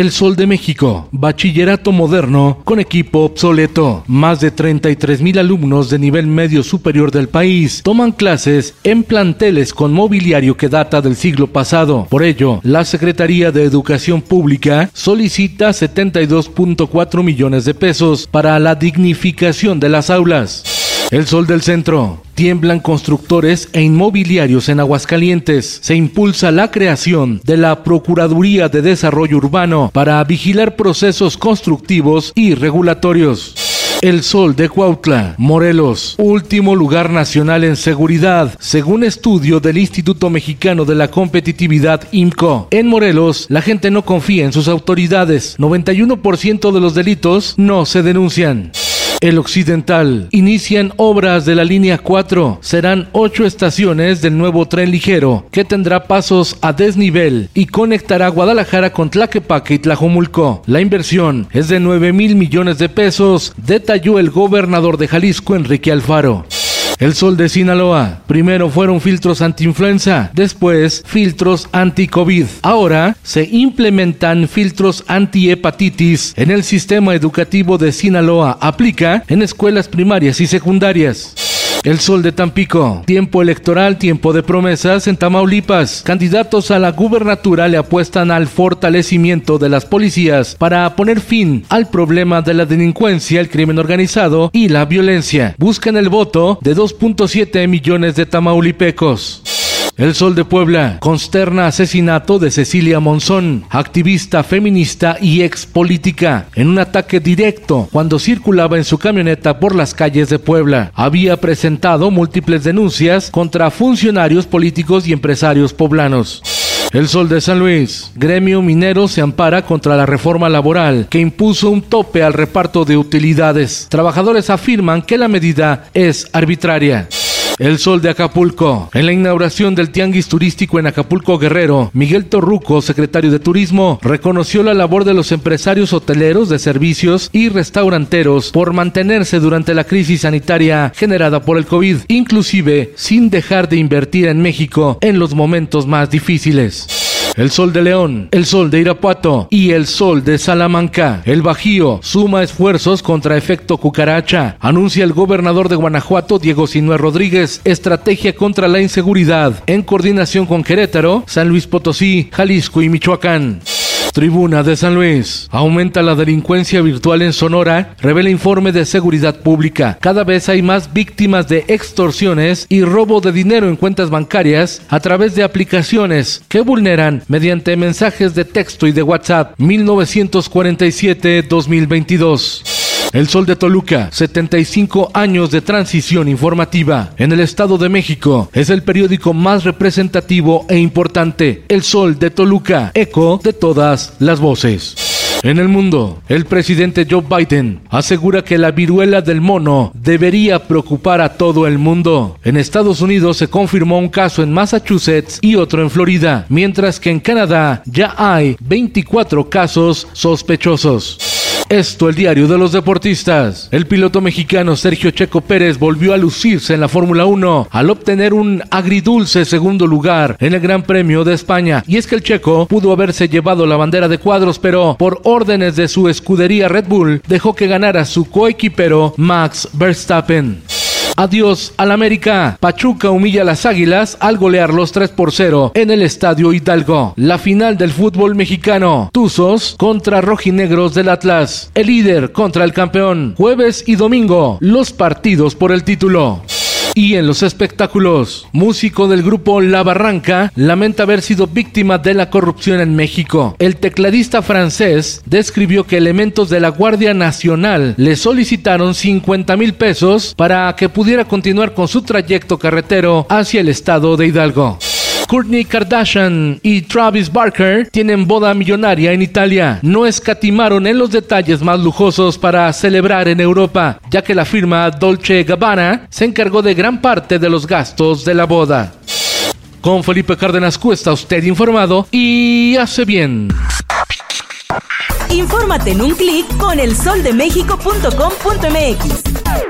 El Sol de México, bachillerato moderno con equipo obsoleto. Más de 33 mil alumnos de nivel medio superior del país toman clases en planteles con mobiliario que data del siglo pasado. Por ello, la Secretaría de Educación Pública solicita 72.4 millones de pesos para la dignificación de las aulas. El sol del centro. Tiemblan constructores e inmobiliarios en Aguascalientes. Se impulsa la creación de la Procuraduría de Desarrollo Urbano para vigilar procesos constructivos y regulatorios. El Sol de Cuautla, Morelos, último lugar nacional en seguridad, según estudio del Instituto Mexicano de la Competitividad IMCO. En Morelos, la gente no confía en sus autoridades. 91% de los delitos no se denuncian. El Occidental. Inician obras de la línea 4. Serán ocho estaciones del nuevo tren ligero que tendrá pasos a desnivel y conectará Guadalajara con Tlaquepaque y Tlajomulco. La inversión es de 9 mil millones de pesos, detalló el gobernador de Jalisco, Enrique Alfaro. El sol de Sinaloa. Primero fueron filtros anti-influenza, después filtros anti-COVID. Ahora se implementan filtros anti-hepatitis en el sistema educativo de Sinaloa. Aplica en escuelas primarias y secundarias. El Sol de Tampico. Tiempo electoral, tiempo de promesas en Tamaulipas. Candidatos a la gubernatura le apuestan al fortalecimiento de las policías para poner fin al problema de la delincuencia, el crimen organizado y la violencia. Buscan el voto de 2.7 millones de tamaulipecos. El Sol de Puebla consterna asesinato de Cecilia Monzón, activista feminista y ex política, en un ataque directo cuando circulaba en su camioneta por las calles de Puebla. Había presentado múltiples denuncias contra funcionarios políticos y empresarios poblanos. El Sol de San Luis. Gremio minero se ampara contra la reforma laboral que impuso un tope al reparto de utilidades. Trabajadores afirman que la medida es arbitraria. El Sol de Acapulco. En la inauguración del Tianguis Turístico en Acapulco Guerrero, Miguel Torruco, secretario de Turismo, reconoció la labor de los empresarios hoteleros de servicios y restauranteros por mantenerse durante la crisis sanitaria generada por el COVID, inclusive sin dejar de invertir en México en los momentos más difíciles el Sol de León, el Sol de Irapuato y el Sol de Salamanca. El Bajío suma esfuerzos contra efecto cucaracha. Anuncia el gobernador de Guanajuato, Diego Sinue Rodríguez, estrategia contra la inseguridad en coordinación con Querétaro, San Luis Potosí, Jalisco y Michoacán. Tribuna de San Luis. Aumenta la delincuencia virtual en Sonora, revela informe de seguridad pública. Cada vez hay más víctimas de extorsiones y robo de dinero en cuentas bancarias a través de aplicaciones que vulneran mediante mensajes de texto y de WhatsApp 1947-2022. El Sol de Toluca, 75 años de transición informativa. En el Estado de México es el periódico más representativo e importante. El Sol de Toluca, eco de todas las voces. En el mundo, el presidente Joe Biden asegura que la viruela del mono debería preocupar a todo el mundo. En Estados Unidos se confirmó un caso en Massachusetts y otro en Florida, mientras que en Canadá ya hay 24 casos sospechosos. Esto el diario de los deportistas. El piloto mexicano Sergio Checo Pérez volvió a lucirse en la Fórmula 1 al obtener un agridulce segundo lugar en el Gran Premio de España. Y es que el checo pudo haberse llevado la bandera de cuadros, pero por órdenes de su escudería Red Bull dejó que ganara su coequipero Max Verstappen. Adiós al América. Pachuca humilla a las Águilas al golearlos 3 por 0 en el Estadio Hidalgo. La final del fútbol mexicano. Tuzos contra Rojinegros del Atlas. El líder contra el campeón. Jueves y domingo. Los partidos por el título. Y en los espectáculos, músico del grupo La Barranca lamenta haber sido víctima de la corrupción en México. El tecladista francés describió que elementos de la Guardia Nacional le solicitaron 50 mil pesos para que pudiera continuar con su trayecto carretero hacia el estado de Hidalgo. Kourtney Kardashian y Travis Barker tienen boda millonaria en Italia. No escatimaron en los detalles más lujosos para celebrar en Europa, ya que la firma Dolce Gabbana se encargó de gran parte de los gastos de la boda. Con Felipe Cárdenas Cuesta, usted informado y hace bien. Infórmate en un clic con elsoldemexico.com.mx.